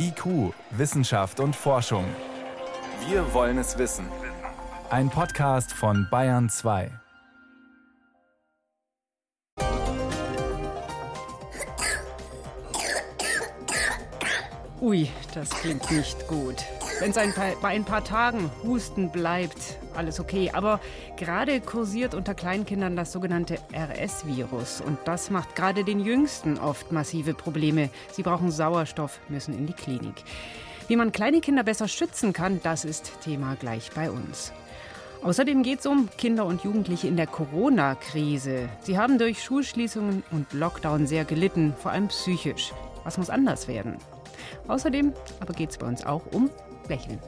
IQ, Wissenschaft und Forschung. Wir wollen es wissen. Ein Podcast von Bayern 2. Ui, das klingt nicht gut. Wenn es bei ein paar Tagen Husten bleibt, alles okay. Aber gerade kursiert unter Kleinkindern das sogenannte RS-Virus. Und das macht gerade den Jüngsten oft massive Probleme. Sie brauchen Sauerstoff, müssen in die Klinik. Wie man kleine Kinder besser schützen kann, das ist Thema gleich bei uns. Außerdem geht es um Kinder und Jugendliche in der Corona-Krise. Sie haben durch Schulschließungen und Lockdown sehr gelitten, vor allem psychisch. Was muss anders werden? Außerdem aber geht es bei uns auch um Lächeln.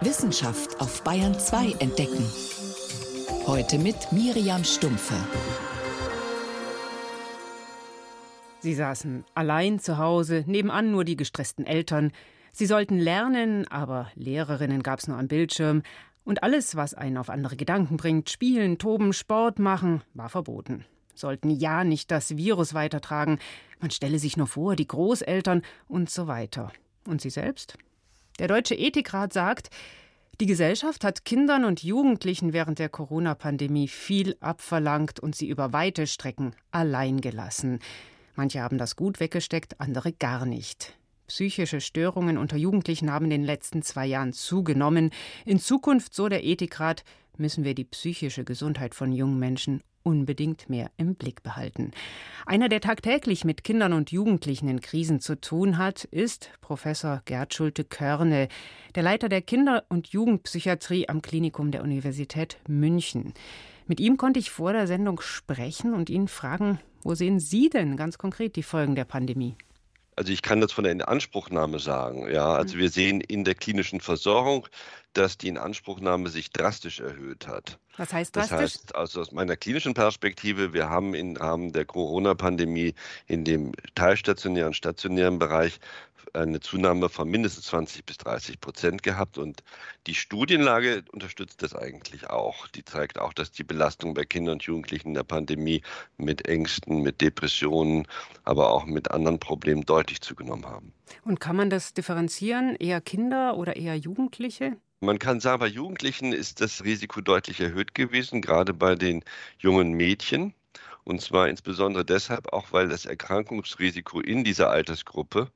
Wissenschaft auf Bayern 2 entdecken. Heute mit Miriam Stumpfe. Sie saßen allein zu Hause, nebenan nur die gestressten Eltern. Sie sollten lernen, aber Lehrerinnen gab es nur am Bildschirm. Und alles, was einen auf andere Gedanken bringt, spielen, toben, Sport machen, war verboten. Sollten ja nicht das Virus weitertragen. Man stelle sich nur vor, die Großeltern und so weiter. Und Sie selbst? Der Deutsche Ethikrat sagt, die Gesellschaft hat Kindern und Jugendlichen während der Corona-Pandemie viel abverlangt und sie über weite Strecken allein gelassen. Manche haben das gut weggesteckt, andere gar nicht. Psychische Störungen unter Jugendlichen haben in den letzten zwei Jahren zugenommen. In Zukunft, so der Ethikrat, müssen wir die psychische Gesundheit von jungen Menschen unbedingt mehr im Blick behalten. Einer, der tagtäglich mit Kindern und Jugendlichen in Krisen zu tun hat, ist Professor Gerd Schulte-Körne, der Leiter der Kinder- und Jugendpsychiatrie am Klinikum der Universität München. Mit ihm konnte ich vor der Sendung sprechen und ihn fragen, wo sehen Sie denn ganz konkret die Folgen der Pandemie? Also ich kann das von der Inanspruchnahme sagen. Ja, also mhm. wir sehen in der klinischen Versorgung, dass die Inanspruchnahme sich drastisch erhöht hat. Was heißt drastisch? Das heißt, also aus meiner klinischen Perspektive, wir haben im Rahmen der Corona-Pandemie in dem teilstationären, stationären Bereich eine Zunahme von mindestens 20 bis 30 Prozent gehabt. Und die Studienlage unterstützt das eigentlich auch. Die zeigt auch, dass die Belastung bei Kindern und Jugendlichen in der Pandemie mit Ängsten, mit Depressionen, aber auch mit anderen Problemen deutlich zugenommen haben. Und kann man das differenzieren? Eher Kinder oder eher Jugendliche? Man kann sagen, bei Jugendlichen ist das Risiko deutlich erhöht gewesen, gerade bei den jungen Mädchen. Und zwar insbesondere deshalb auch, weil das Erkrankungsrisiko in dieser Altersgruppe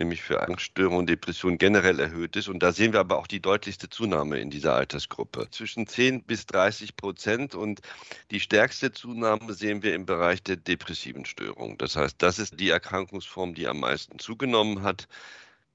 nämlich für Angststörungen und Depressionen generell erhöht ist. Und da sehen wir aber auch die deutlichste Zunahme in dieser Altersgruppe. Zwischen 10 bis 30 Prozent und die stärkste Zunahme sehen wir im Bereich der depressiven Störungen. Das heißt, das ist die Erkrankungsform, die am meisten zugenommen hat.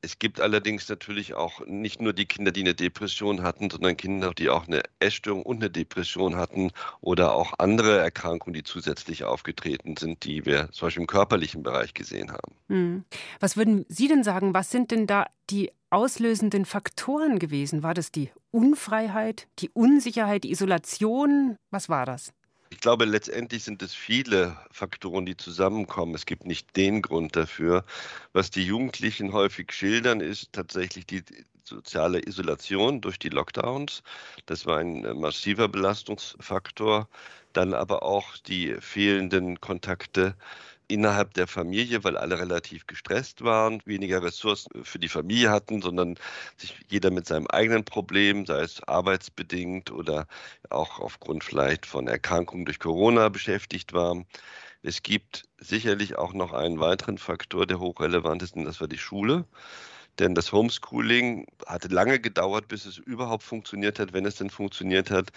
Es gibt allerdings natürlich auch nicht nur die Kinder, die eine Depression hatten, sondern Kinder, die auch eine Essstörung und eine Depression hatten oder auch andere Erkrankungen, die zusätzlich aufgetreten sind, die wir zum Beispiel im körperlichen Bereich gesehen haben. Hm. Was würden Sie denn sagen? Was sind denn da die auslösenden Faktoren gewesen? War das die Unfreiheit, die Unsicherheit, die Isolation? Was war das? Ich glaube, letztendlich sind es viele Faktoren, die zusammenkommen. Es gibt nicht den Grund dafür. Was die Jugendlichen häufig schildern, ist tatsächlich die soziale Isolation durch die Lockdowns. Das war ein äh, massiver Belastungsfaktor. Dann aber auch die fehlenden Kontakte innerhalb der Familie, weil alle relativ gestresst waren, weniger Ressourcen für die Familie hatten, sondern sich jeder mit seinem eigenen Problem, sei es arbeitsbedingt oder auch aufgrund vielleicht von Erkrankungen durch Corona beschäftigt war. Es gibt sicherlich auch noch einen weiteren Faktor, der hochrelevant ist, und das war die Schule. Denn das Homeschooling hatte lange gedauert, bis es überhaupt funktioniert hat, wenn es denn funktioniert hat.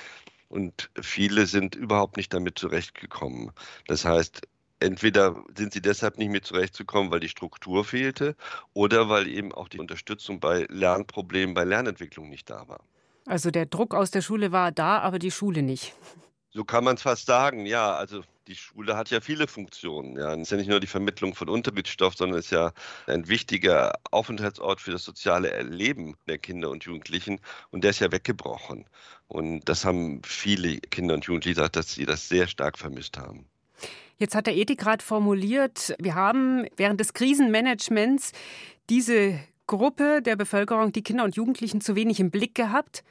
Und viele sind überhaupt nicht damit zurechtgekommen. Das heißt, entweder sind sie deshalb nicht mehr zurechtzukommen, weil die Struktur fehlte oder weil eben auch die Unterstützung bei Lernproblemen, bei Lernentwicklung nicht da war. Also der Druck aus der Schule war da, aber die Schule nicht. So kann man es fast sagen, ja. Also die Schule hat ja viele Funktionen. Ja. Es ist ja nicht nur die Vermittlung von Unterrichtsstoff, sondern es ist ja ein wichtiger Aufenthaltsort für das soziale Erleben der Kinder und Jugendlichen. Und der ist ja weggebrochen. Und das haben viele Kinder und Jugendliche gesagt, dass sie das sehr stark vermisst haben. Jetzt hat der Ethikrat formuliert, wir haben während des Krisenmanagements diese Gruppe der Bevölkerung, die Kinder und Jugendlichen, zu wenig im Blick gehabt.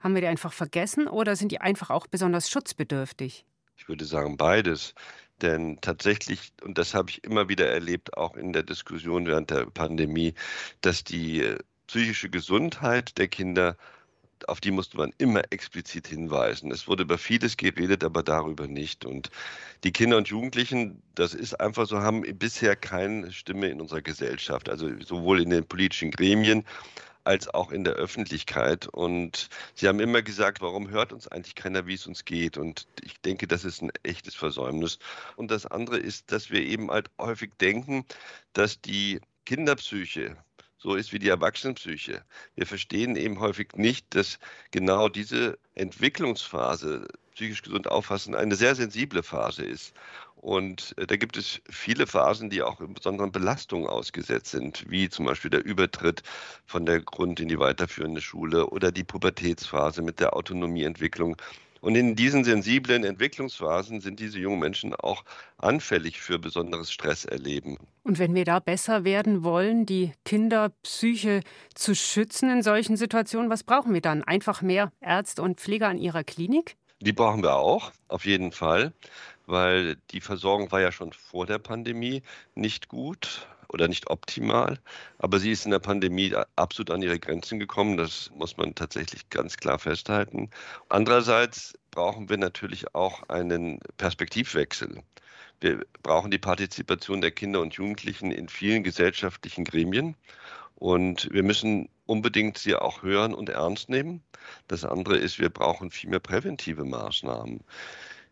Haben wir die einfach vergessen oder sind die einfach auch besonders schutzbedürftig? Ich würde sagen beides. Denn tatsächlich, und das habe ich immer wieder erlebt, auch in der Diskussion während der Pandemie, dass die äh, psychische Gesundheit der Kinder auf die musste man immer explizit hinweisen. Es wurde über vieles geredet, aber darüber nicht. Und die Kinder und Jugendlichen, das ist einfach so, haben bisher keine Stimme in unserer Gesellschaft, also sowohl in den politischen Gremien als auch in der Öffentlichkeit. Und sie haben immer gesagt, warum hört uns eigentlich keiner, wie es uns geht? Und ich denke, das ist ein echtes Versäumnis. Und das andere ist, dass wir eben halt häufig denken, dass die Kinderpsyche so ist wie die Erwachsenenpsyche. Wir verstehen eben häufig nicht, dass genau diese Entwicklungsphase, psychisch gesund auffassen, eine sehr sensible Phase ist. Und äh, da gibt es viele Phasen, die auch besonderen Belastungen ausgesetzt sind, wie zum Beispiel der Übertritt von der Grund- in die weiterführende Schule oder die Pubertätsphase mit der Autonomieentwicklung. Und in diesen sensiblen Entwicklungsphasen sind diese jungen Menschen auch anfällig für besonderes Stresserleben. Und wenn wir da besser werden wollen, die Kinderpsyche zu schützen in solchen Situationen, was brauchen wir dann? Einfach mehr Ärzte und Pfleger an ihrer Klinik? Die brauchen wir auch, auf jeden Fall, weil die Versorgung war ja schon vor der Pandemie nicht gut oder nicht optimal. Aber sie ist in der Pandemie absolut an ihre Grenzen gekommen. Das muss man tatsächlich ganz klar festhalten. Andererseits brauchen wir natürlich auch einen Perspektivwechsel. Wir brauchen die Partizipation der Kinder und Jugendlichen in vielen gesellschaftlichen Gremien. Und wir müssen unbedingt sie auch hören und ernst nehmen. Das andere ist, wir brauchen viel mehr präventive Maßnahmen.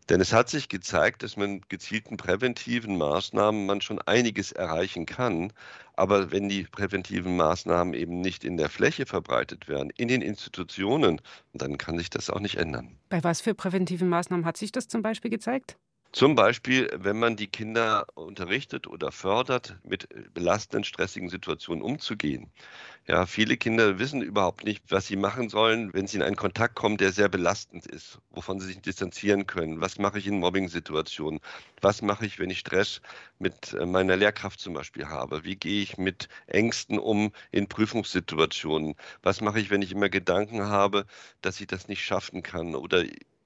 Denn es hat sich gezeigt, dass man gezielten präventiven Maßnahmen man schon einiges erreichen kann. Aber wenn die präventiven Maßnahmen eben nicht in der Fläche verbreitet werden, in den Institutionen, dann kann sich das auch nicht ändern. Bei was für präventiven Maßnahmen hat sich das zum Beispiel gezeigt? Zum Beispiel, wenn man die Kinder unterrichtet oder fördert, mit belastenden, stressigen Situationen umzugehen. Ja, viele Kinder wissen überhaupt nicht, was sie machen sollen, wenn sie in einen Kontakt kommen, der sehr belastend ist, wovon sie sich distanzieren können. Was mache ich in Mobbing-Situationen? Was mache ich, wenn ich Stress mit äh, meiner Lehrkraft zum Beispiel habe? Wie gehe ich mit Ängsten um in Prüfungssituationen? Was mache ich, wenn ich immer Gedanken habe, dass ich das nicht schaffen kann oder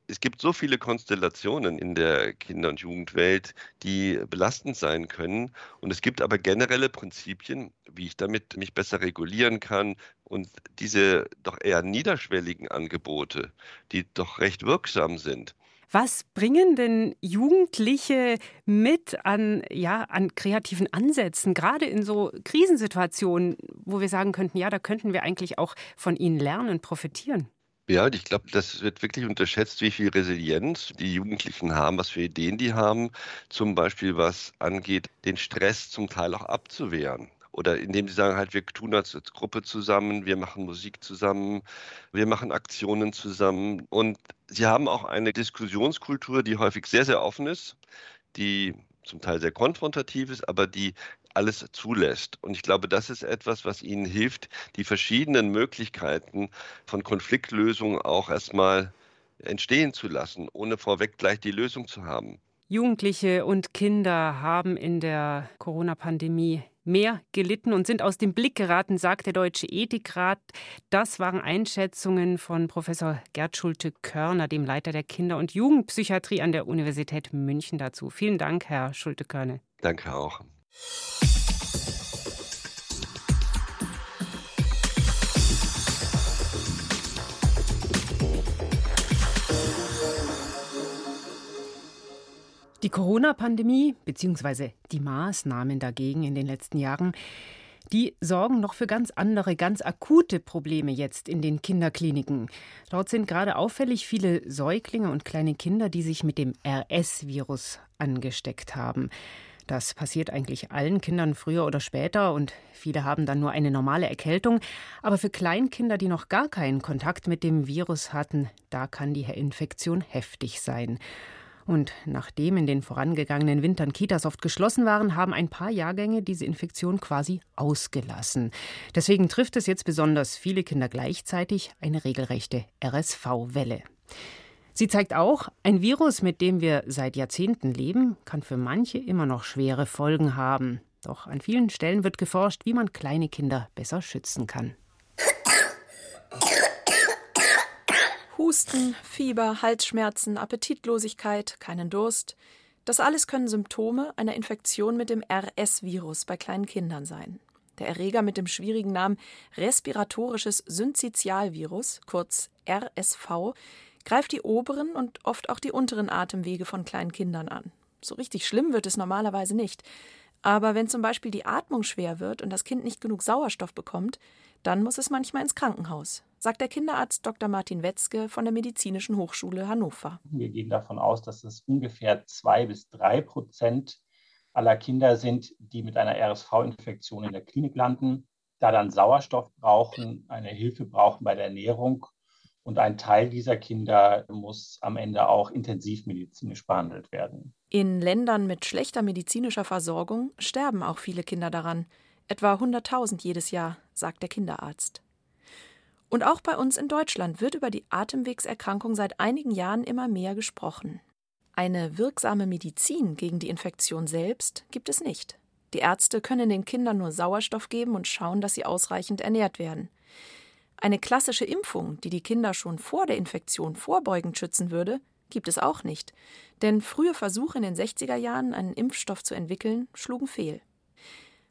es gibt so viele Konstellationen in der Kinder- und Jugendwelt, die belastend sein können. Und es gibt aber generelle Prinzipien, wie ich damit mich besser regulieren kann. Und diese doch eher niederschwelligen Angebote, die doch recht wirksam sind, was bringen denn Jugendliche mit an, ja, an kreativen Ansätzen, gerade in so Krisensituationen, wo wir sagen könnten, ja, da könnten wir eigentlich auch von ihnen lernen, profitieren? Ja, ich glaube, das wird wirklich unterschätzt, wie viel Resilienz die Jugendlichen haben, was für Ideen die haben, zum Beispiel was angeht, den Stress zum Teil auch abzuwehren. Oder indem sie sagen, halt, wir tun als Gruppe zusammen, wir machen Musik zusammen, wir machen Aktionen zusammen. Und sie haben auch eine Diskussionskultur, die häufig sehr, sehr offen ist, die zum Teil sehr konfrontativ ist, aber die alles zulässt. Und ich glaube, das ist etwas, was Ihnen hilft, die verschiedenen Möglichkeiten von Konfliktlösung auch erstmal entstehen zu lassen, ohne vorweg gleich die Lösung zu haben. Jugendliche und Kinder haben in der Corona-Pandemie mehr gelitten und sind aus dem Blick geraten, sagt der Deutsche Ethikrat. Das waren Einschätzungen von Professor Gerd Schulte-Körner, dem Leiter der Kinder- und Jugendpsychiatrie an der Universität München dazu. Vielen Dank, Herr Schulte-Körner. Danke auch. Die Corona-Pandemie bzw. die Maßnahmen dagegen in den letzten Jahren, die sorgen noch für ganz andere, ganz akute Probleme jetzt in den Kinderkliniken. Dort sind gerade auffällig viele Säuglinge und kleine Kinder, die sich mit dem RS-Virus angesteckt haben. Das passiert eigentlich allen Kindern früher oder später und viele haben dann nur eine normale Erkältung. Aber für Kleinkinder, die noch gar keinen Kontakt mit dem Virus hatten, da kann die Infektion heftig sein. Und nachdem in den vorangegangenen Wintern Kitas oft geschlossen waren, haben ein paar Jahrgänge diese Infektion quasi ausgelassen. Deswegen trifft es jetzt besonders viele Kinder gleichzeitig eine regelrechte RSV-Welle. Sie zeigt auch, ein Virus, mit dem wir seit Jahrzehnten leben, kann für manche immer noch schwere Folgen haben. Doch an vielen Stellen wird geforscht, wie man kleine Kinder besser schützen kann. Husten, Fieber, Halsschmerzen, Appetitlosigkeit, keinen Durst. Das alles können Symptome einer Infektion mit dem RS-Virus bei kleinen Kindern sein. Der Erreger mit dem schwierigen Namen respiratorisches Synzytialvirus, kurz RSV, greift die oberen und oft auch die unteren Atemwege von kleinen Kindern an. So richtig schlimm wird es normalerweise nicht. Aber wenn zum Beispiel die Atmung schwer wird und das Kind nicht genug Sauerstoff bekommt, dann muss es manchmal ins Krankenhaus, sagt der Kinderarzt Dr. Martin Wetzke von der Medizinischen Hochschule Hannover. Wir gehen davon aus, dass es ungefähr zwei bis drei Prozent aller Kinder sind, die mit einer RSV-Infektion in der Klinik landen, da dann Sauerstoff brauchen, eine Hilfe brauchen bei der Ernährung. Und ein Teil dieser Kinder muss am Ende auch intensivmedizinisch behandelt werden. In Ländern mit schlechter medizinischer Versorgung sterben auch viele Kinder daran. Etwa 100.000 jedes Jahr, sagt der Kinderarzt. Und auch bei uns in Deutschland wird über die Atemwegserkrankung seit einigen Jahren immer mehr gesprochen. Eine wirksame Medizin gegen die Infektion selbst gibt es nicht. Die Ärzte können den Kindern nur Sauerstoff geben und schauen, dass sie ausreichend ernährt werden. Eine klassische Impfung, die die Kinder schon vor der Infektion vorbeugend schützen würde, gibt es auch nicht. Denn frühe Versuche in den 60er Jahren, einen Impfstoff zu entwickeln, schlugen fehl.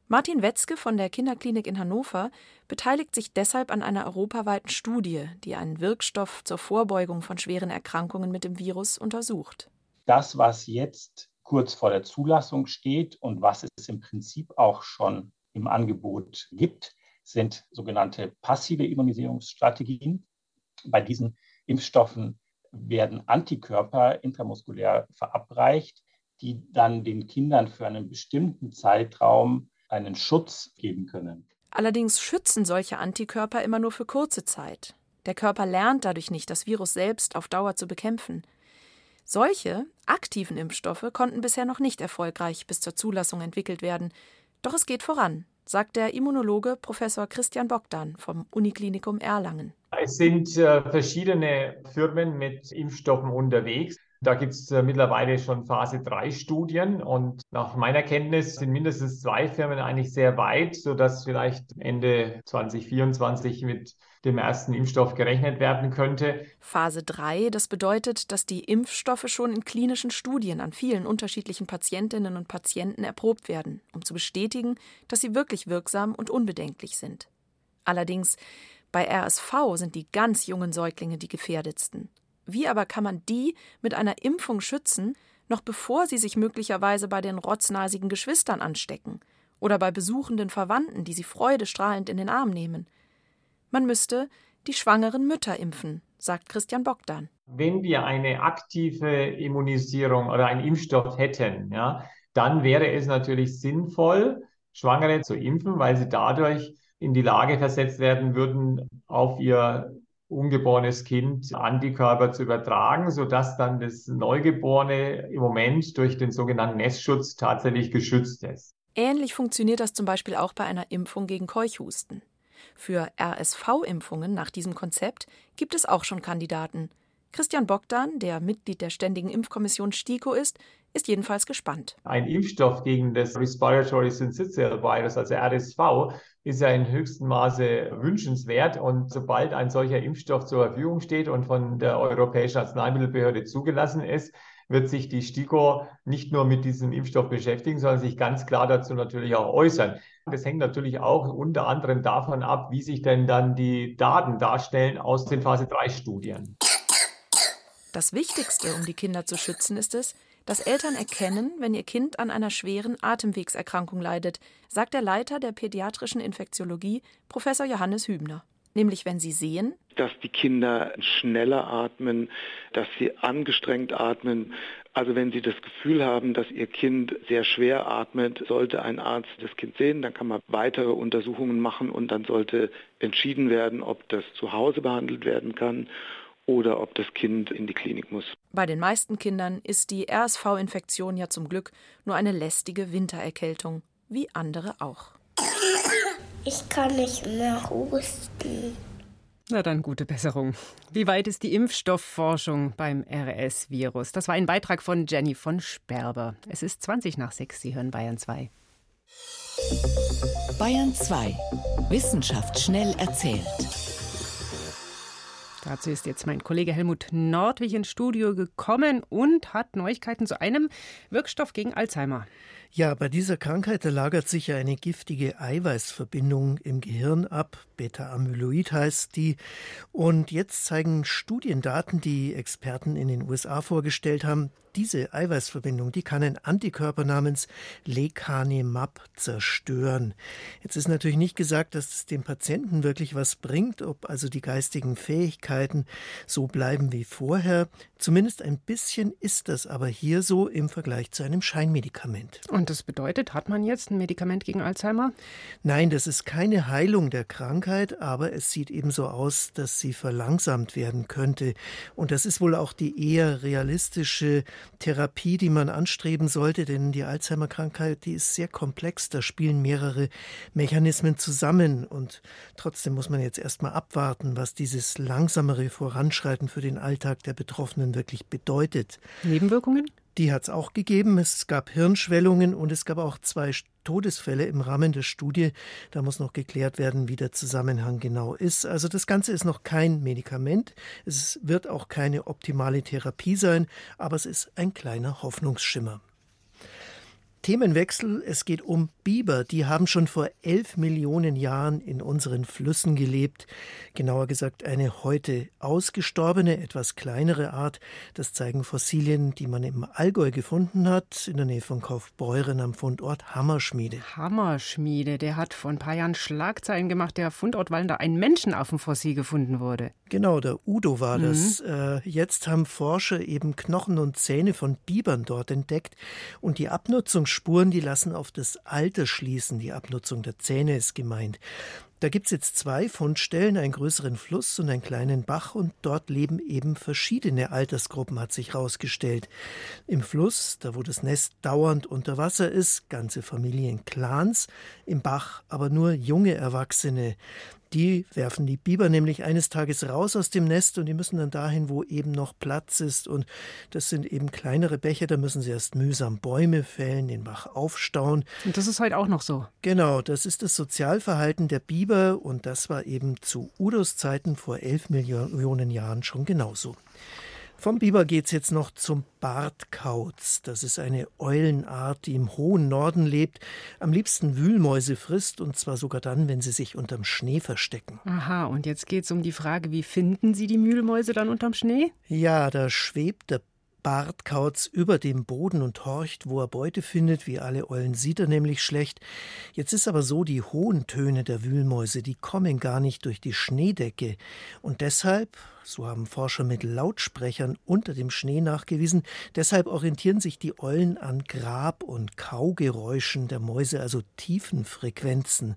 Martin Wetzke von der Kinderklinik in Hannover beteiligt sich deshalb an einer europaweiten Studie, die einen Wirkstoff zur Vorbeugung von schweren Erkrankungen mit dem Virus untersucht. Das, was jetzt kurz vor der Zulassung steht und was es im Prinzip auch schon im Angebot gibt, sind sogenannte passive Immunisierungsstrategien. Bei diesen Impfstoffen werden Antikörper intramuskulär verabreicht, die dann den Kindern für einen bestimmten Zeitraum einen Schutz geben können. Allerdings schützen solche Antikörper immer nur für kurze Zeit. Der Körper lernt dadurch nicht, das Virus selbst auf Dauer zu bekämpfen. Solche aktiven Impfstoffe konnten bisher noch nicht erfolgreich bis zur Zulassung entwickelt werden. Doch es geht voran, sagt der Immunologe Professor Christian Bogdan vom Uniklinikum Erlangen. Es sind äh, verschiedene Firmen mit Impfstoffen unterwegs. Da gibt es äh, mittlerweile schon Phase 3 Studien und nach meiner Kenntnis sind mindestens zwei Firmen eigentlich sehr weit, sodass vielleicht Ende 2024 mit dem ersten Impfstoff gerechnet werden könnte. Phase 3, das bedeutet, dass die Impfstoffe schon in klinischen Studien an vielen unterschiedlichen Patientinnen und Patienten erprobt werden, um zu bestätigen, dass sie wirklich wirksam und unbedenklich sind. Allerdings bei RSV sind die ganz jungen Säuglinge die gefährdetsten. Wie aber kann man die mit einer Impfung schützen, noch bevor sie sich möglicherweise bei den rotznasigen Geschwistern anstecken oder bei besuchenden Verwandten, die sie freudestrahlend in den Arm nehmen? Man müsste die schwangeren Mütter impfen, sagt Christian Bogdan. Wenn wir eine aktive Immunisierung oder einen Impfstoff hätten, ja, dann wäre es natürlich sinnvoll, Schwangere zu impfen, weil sie dadurch in die Lage versetzt werden würden, auf ihr ungeborenes Kind Antikörper zu übertragen, sodass dann das Neugeborene im Moment durch den sogenannten Nestschutz tatsächlich geschützt ist. Ähnlich funktioniert das zum Beispiel auch bei einer Impfung gegen Keuchhusten. Für RSV-Impfungen nach diesem Konzept gibt es auch schon Kandidaten. Christian Bogdan, der Mitglied der Ständigen Impfkommission STIKO ist, ist jedenfalls gespannt. Ein Impfstoff gegen das Respiratory Syncytial Virus, also RSV, ist ja in höchstem Maße wünschenswert. Und sobald ein solcher Impfstoff zur Verfügung steht und von der Europäischen Arzneimittelbehörde zugelassen ist, wird sich die STIKO nicht nur mit diesem Impfstoff beschäftigen, sondern sich ganz klar dazu natürlich auch äußern. Das hängt natürlich auch unter anderem davon ab, wie sich denn dann die Daten darstellen aus den Phase 3 Studien. Das Wichtigste, um die Kinder zu schützen, ist es, dass Eltern erkennen, wenn ihr Kind an einer schweren Atemwegserkrankung leidet, sagt der Leiter der pädiatrischen Infektiologie, Professor Johannes Hübner. Nämlich wenn sie sehen, dass die Kinder schneller atmen, dass sie angestrengt atmen. Also wenn Sie das Gefühl haben, dass Ihr Kind sehr schwer atmet, sollte ein Arzt das Kind sehen, dann kann man weitere Untersuchungen machen und dann sollte entschieden werden, ob das zu Hause behandelt werden kann oder ob das Kind in die Klinik muss. Bei den meisten Kindern ist die RSV-Infektion ja zum Glück nur eine lästige Wintererkältung, wie andere auch. Ich kann nicht mehr husten. Na dann gute Besserung. Wie weit ist die Impfstoffforschung beim RS-Virus? Das war ein Beitrag von Jenny von Sperber. Es ist 20 nach 6, Sie hören Bayern 2. Bayern 2. Wissenschaft schnell erzählt. Dazu ist jetzt mein Kollege Helmut Nordwig ins Studio gekommen und hat Neuigkeiten zu einem Wirkstoff gegen Alzheimer. Ja, bei dieser Krankheit da lagert sich ja eine giftige Eiweißverbindung im Gehirn ab. Beta-Amyloid heißt die. Und jetzt zeigen Studiendaten, die Experten in den USA vorgestellt haben, diese Eiweißverbindung, die kann ein Antikörper namens Lecanemab zerstören. Jetzt ist natürlich nicht gesagt, dass es dem Patienten wirklich was bringt, ob also die geistigen Fähigkeiten so bleiben wie vorher. Zumindest ein bisschen ist das aber hier so im Vergleich zu einem Scheinmedikament. Und das bedeutet, hat man jetzt ein Medikament gegen Alzheimer? Nein, das ist keine Heilung der Krankheit, aber es sieht eben so aus, dass sie verlangsamt werden könnte. Und das ist wohl auch die eher realistische Therapie, die man anstreben sollte, denn die Alzheimer-Krankheit, die ist sehr komplex, da spielen mehrere Mechanismen zusammen und trotzdem muss man jetzt erstmal abwarten, was dieses langsamere Voranschreiten für den Alltag der Betroffenen wirklich bedeutet. Nebenwirkungen? Die hat es auch gegeben. Es gab Hirnschwellungen und es gab auch zwei Todesfälle im Rahmen der Studie. Da muss noch geklärt werden, wie der Zusammenhang genau ist. Also das Ganze ist noch kein Medikament. Es wird auch keine optimale Therapie sein, aber es ist ein kleiner Hoffnungsschimmer. Themenwechsel. Es geht um Biber. Die haben schon vor elf Millionen Jahren in unseren Flüssen gelebt. Genauer gesagt eine heute ausgestorbene, etwas kleinere Art. Das zeigen Fossilien, die man im Allgäu gefunden hat, in der Nähe von Kaufbeuren am Fundort Hammerschmiede. Hammerschmiede, der hat vor ein paar Jahren Schlagzeilen gemacht, der Fundort, weil da ein Menschenaffenfossil gefunden wurde. Genau, der Udo war mhm. das. Äh, jetzt haben Forscher eben Knochen und Zähne von Bibern dort entdeckt und die Abnutzung Spuren, die lassen auf das Alter schließen. Die Abnutzung der Zähne ist gemeint. Da gibt es jetzt zwei Fundstellen, einen größeren Fluss und einen kleinen Bach, und dort leben eben verschiedene Altersgruppen, hat sich herausgestellt. Im Fluss, da wo das Nest dauernd unter Wasser ist, ganze Familienclans, im Bach aber nur junge Erwachsene. Die werfen die Biber nämlich eines Tages raus aus dem Nest und die müssen dann dahin, wo eben noch Platz ist. Und das sind eben kleinere Bäche, da müssen sie erst mühsam Bäume fällen, den Bach aufstauen. Und das ist heute auch noch so. Genau, das ist das Sozialverhalten der Biber und das war eben zu Udos Zeiten vor elf Millionen Jahren schon genauso. Vom Biber geht's jetzt noch zum Bartkauz. Das ist eine Eulenart, die im hohen Norden lebt, am liebsten Wühlmäuse frisst und zwar sogar dann, wenn sie sich unterm Schnee verstecken. Aha, und jetzt geht's um die Frage, wie finden Sie die Mühlmäuse dann unterm Schnee? Ja, da schwebt der Bartkauz über dem Boden und horcht, wo er Beute findet, wie alle Eulen sieht er nämlich schlecht. Jetzt ist aber so, die hohen Töne der Wühlmäuse, die kommen gar nicht durch die Schneedecke. Und deshalb so haben Forscher mit Lautsprechern unter dem Schnee nachgewiesen. Deshalb orientieren sich die Eulen an Grab- und Kaugeräuschen der Mäuse, also tiefen Frequenzen.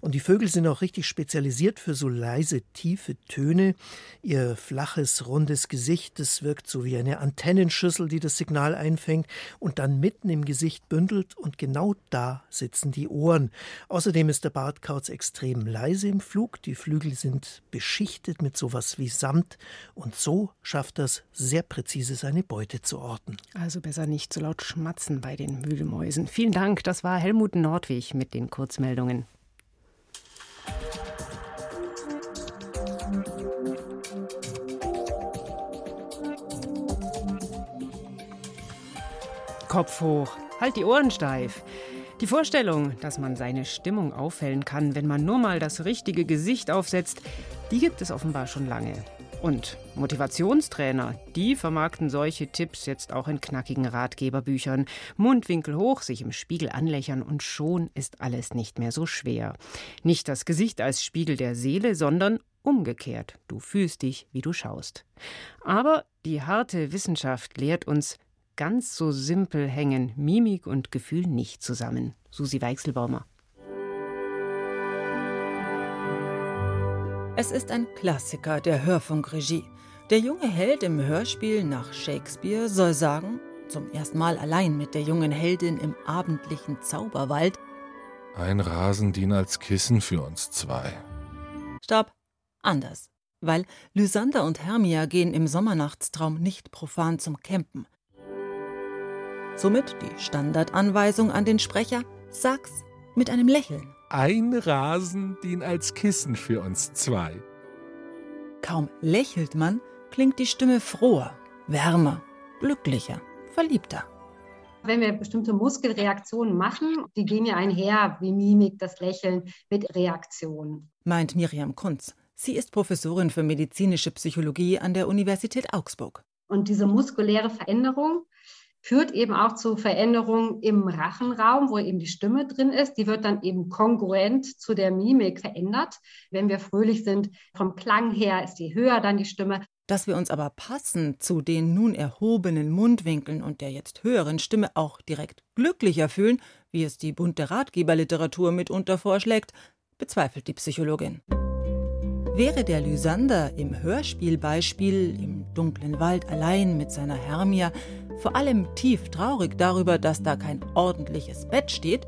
Und die Vögel sind auch richtig spezialisiert für so leise, tiefe Töne. Ihr flaches, rundes Gesicht, das wirkt so wie eine Antennenschüssel, die das Signal einfängt und dann mitten im Gesicht bündelt und genau da sitzen die Ohren. Außerdem ist der Bartkauz extrem leise im Flug. Die Flügel sind beschichtet mit sowas wie Samt und so schafft das sehr präzise seine Beute zu orten. Also besser nicht so laut schmatzen bei den Wühlmäusen. Vielen Dank, das war Helmut Nordwig mit den Kurzmeldungen. Kopf hoch, halt die Ohren steif. Die Vorstellung, dass man seine Stimmung aufhellen kann, wenn man nur mal das richtige Gesicht aufsetzt, die gibt es offenbar schon lange. Und Motivationstrainer, die vermarkten solche Tipps jetzt auch in knackigen Ratgeberbüchern. Mundwinkel hoch, sich im Spiegel anlächern und schon ist alles nicht mehr so schwer. Nicht das Gesicht als Spiegel der Seele, sondern umgekehrt. Du fühlst dich, wie du schaust. Aber die harte Wissenschaft lehrt uns, ganz so simpel hängen Mimik und Gefühl nicht zusammen. Susi Weichselbaumer. Es ist ein Klassiker der Hörfunkregie. Der junge Held im Hörspiel nach Shakespeare soll sagen, zum ersten Mal allein mit der jungen Heldin im abendlichen Zauberwald: Ein Rasen dient als Kissen für uns zwei. Stopp, anders. Weil Lysander und Hermia gehen im Sommernachtstraum nicht profan zum Campen. Somit die Standardanweisung an den Sprecher: Sag's mit einem Lächeln ein Rasen dient als Kissen für uns zwei. Kaum lächelt man, klingt die Stimme froher, wärmer, glücklicher, verliebter. Wenn wir bestimmte Muskelreaktionen machen, die gehen ja einher, wie Mimik, das Lächeln, mit Reaktionen. Meint Miriam Kunz. Sie ist Professorin für medizinische Psychologie an der Universität Augsburg. Und diese muskuläre Veränderung führt eben auch zu Veränderungen im Rachenraum, wo eben die Stimme drin ist. Die wird dann eben kongruent zu der Mimik verändert. Wenn wir fröhlich sind, vom Klang her ist die höher dann die Stimme. Dass wir uns aber passend zu den nun erhobenen Mundwinkeln und der jetzt höheren Stimme auch direkt glücklicher fühlen, wie es die bunte Ratgeberliteratur mitunter vorschlägt, bezweifelt die Psychologin. Wäre der Lysander im Hörspielbeispiel im dunklen Wald allein mit seiner Hermia vor allem tief traurig darüber, dass da kein ordentliches Bett steht,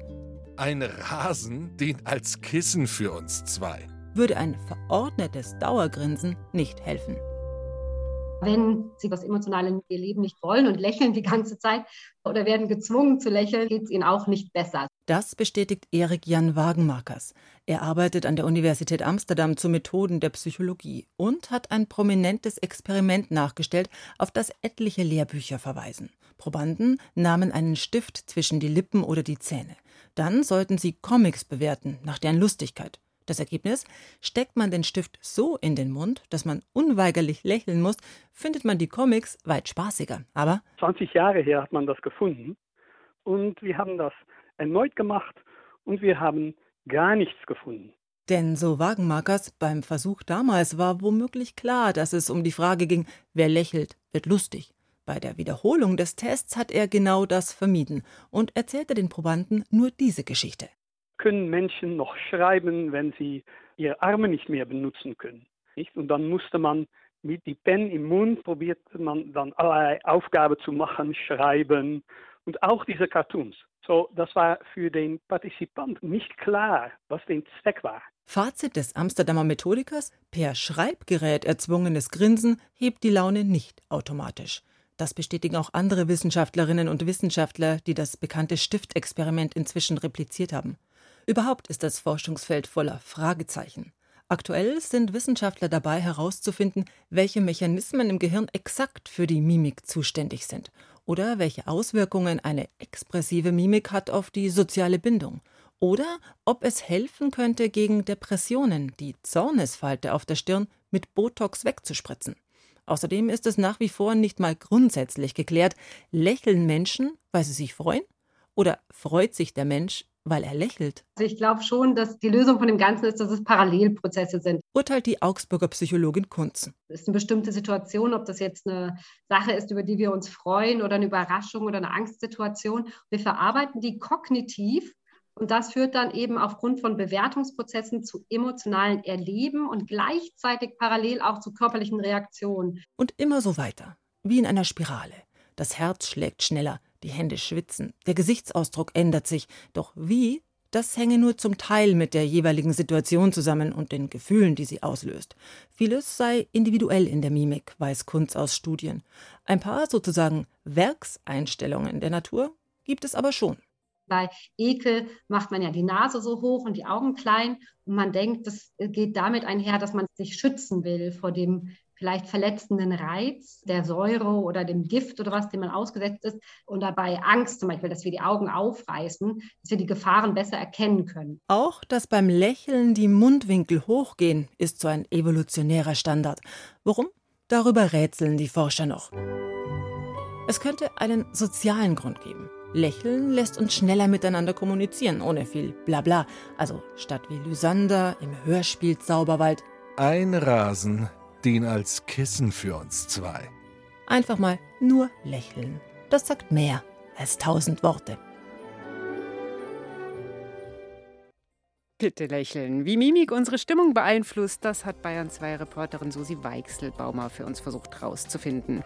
ein Rasen dient als Kissen für uns zwei, würde ein verordnetes Dauergrinsen nicht helfen. Wenn sie das Emotionale in ihr Leben nicht wollen und lächeln die ganze Zeit oder werden gezwungen zu lächeln, geht es ihnen auch nicht besser. Das bestätigt Erik Jan Wagenmarkers. Er arbeitet an der Universität Amsterdam zu Methoden der Psychologie und hat ein prominentes Experiment nachgestellt, auf das etliche Lehrbücher verweisen. Probanden nahmen einen Stift zwischen die Lippen oder die Zähne. Dann sollten sie Comics bewerten nach deren Lustigkeit. Das Ergebnis? Steckt man den Stift so in den Mund, dass man unweigerlich lächeln muss, findet man die Comics weit spaßiger. Aber 20 Jahre her hat man das gefunden und wir haben das erneut gemacht und wir haben gar nichts gefunden. Denn so Wagenmarkers, beim Versuch damals war womöglich klar, dass es um die Frage ging, wer lächelt, wird lustig. Bei der Wiederholung des Tests hat er genau das vermieden und erzählte den Probanden nur diese Geschichte können Menschen noch schreiben, wenn sie ihre Arme nicht mehr benutzen können. Nicht? Und dann musste man mit die Pen im Mund probierte man dann allerlei Aufgaben zu machen, schreiben und auch diese Cartoons. So, das war für den Partizipant nicht klar, was der Zweck war. Fazit des Amsterdamer Methodikers: Per Schreibgerät erzwungenes Grinsen hebt die Laune nicht automatisch. Das bestätigen auch andere Wissenschaftlerinnen und Wissenschaftler, die das bekannte Stiftexperiment inzwischen repliziert haben. Überhaupt ist das Forschungsfeld voller Fragezeichen. Aktuell sind Wissenschaftler dabei herauszufinden, welche Mechanismen im Gehirn exakt für die Mimik zuständig sind oder welche Auswirkungen eine expressive Mimik hat auf die soziale Bindung oder ob es helfen könnte, gegen Depressionen die Zornesfalte auf der Stirn mit Botox wegzuspritzen. Außerdem ist es nach wie vor nicht mal grundsätzlich geklärt, lächeln Menschen, weil sie sich freuen? Oder freut sich der Mensch, weil er lächelt. Also ich glaube schon, dass die Lösung von dem Ganzen ist, dass es Parallelprozesse sind. Urteilt die Augsburger Psychologin Kunz. Es ist eine bestimmte Situation, ob das jetzt eine Sache ist, über die wir uns freuen oder eine Überraschung oder eine Angstsituation. Wir verarbeiten die kognitiv und das führt dann eben aufgrund von Bewertungsprozessen zu emotionalen Erleben und gleichzeitig parallel auch zu körperlichen Reaktionen. Und immer so weiter, wie in einer Spirale. Das Herz schlägt schneller, die Hände schwitzen, der Gesichtsausdruck ändert sich. Doch wie? Das hänge nur zum Teil mit der jeweiligen Situation zusammen und den Gefühlen, die sie auslöst. Vieles sei individuell in der Mimik, weiß Kunz aus Studien. Ein paar sozusagen Werkseinstellungen der Natur gibt es aber schon. Bei Ekel macht man ja die Nase so hoch und die Augen klein und man denkt, das geht damit einher, dass man sich schützen will vor dem vielleicht verletzenden Reiz der Säure oder dem Gift oder was, dem man ausgesetzt ist. Und dabei Angst zum Beispiel, dass wir die Augen aufreißen, dass wir die Gefahren besser erkennen können. Auch, dass beim Lächeln die Mundwinkel hochgehen, ist so ein evolutionärer Standard. Warum? Darüber rätseln die Forscher noch. Es könnte einen sozialen Grund geben. Lächeln lässt uns schneller miteinander kommunizieren, ohne viel Blabla. Also statt wie Lysander im Hörspiel Zauberwald. Ein Rasen, den als Kissen für uns zwei. Einfach mal nur lächeln. Das sagt mehr als tausend Worte. Bitte lächeln. Wie Mimik unsere Stimmung beeinflusst, das hat Bayern 2 Reporterin Susi Weichselbaumer für uns versucht herauszufinden.